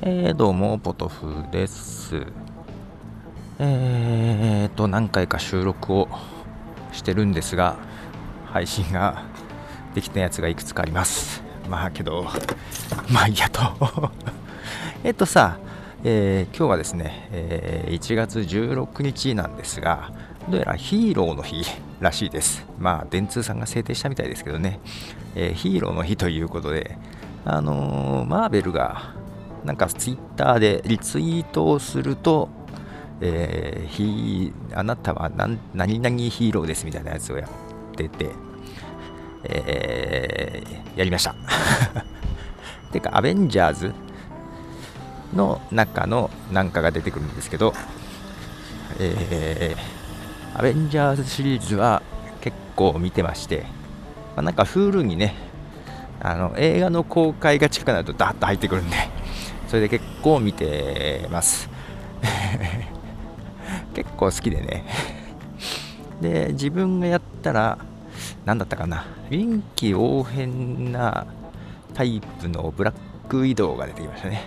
えー、どうも、ポトフです。えーと、何回か収録をしてるんですが、配信ができたやつがいくつかあります。まあけど、まあいいやと えっとさ、えー、今日はですね、えー、1月16日なんですが、どうやらヒーローの日らしいです。まあ、電通さんが制定したみたいですけどね、えー、ヒーローの日ということで、あのマーベルがなんかツイッターでリツイートをすると、えー、ひあなたは何何々ヒーローですみたいなやつをやってて、えー、やりました。てか、アベンジャーズの中のなんかが出てくるんですけど、えー、アベンジャーズシリーズは結構見てまして、まあ、なんか Hulu にね、あの映画の公開が近くなるとダーッと入ってくるんで、それで結構見てます。結構好きでね。で自分がやったら何だったかな。臨機応変なタイプのブラックウィドウが出てきましたね。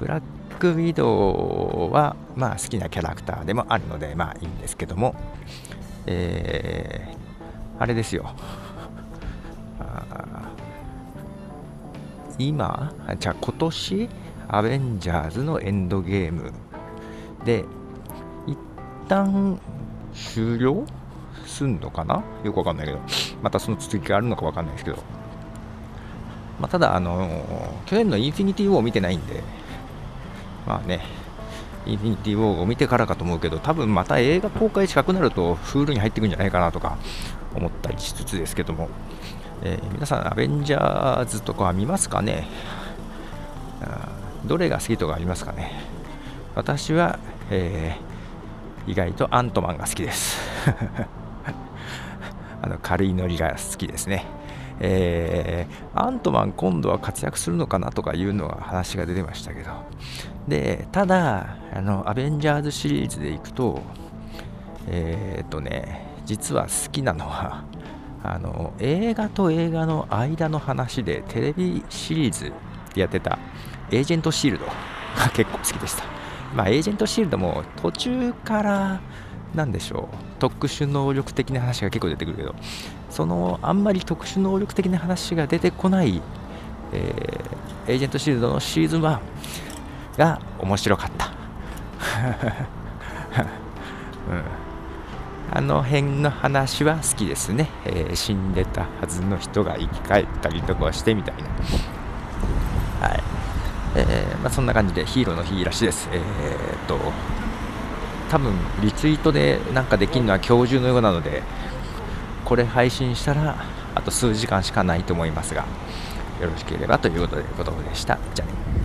ブラックウィドウはまあ好きなキャラクターでもあるのでまあいいんですけども。えー、あれですよ。今じゃあ今年アベンジャーズのエンドゲーム。で一旦終了すんのかな？よくわかんないけど。またその続きがあるのかわかんないですけど。まあ、ただあの去年のインフィニティ・ウォーを見てないんで。まあねインフィニティ・ウォーを見てからかと思うけど多分また映画公開近くなるとフールに入ってくるんじゃないかなとか思ったりしつつですけども、えー、皆さんアベンジャーズとかは見ますかね？どれが好きとかありますかね？私は、えー、意外とアントマンが好きです。あの軽いノリが好きですね。えー、アントマン今度は活躍するのかなとかいうのは話が出てましたけど。でただあのアベンジャーズシリーズでいくとえー、っとね実は好きなのはあの映画と映画の間の話でテレビシリーズやってたエージェントシールドが結構好きでした。まあ、エージェントシールドも途中からなんでしょう特殊能力的な話が結構出てくるけどそのあんまり特殊能力的な話が出てこない、えー、エージェントシールドのシーズン1が面白かった、うん、あの辺の話は好きですね、えー、死んでたはずの人が生き返ったりとかしてみたいなはいえー、まあ、そんな感じでヒーローの日らしいです。えー、っと多分リツイートでなんかできるのは今日中のようなのでこれ配信したらあと数時間しかないと思いますがよろしければということでことでした。じゃあね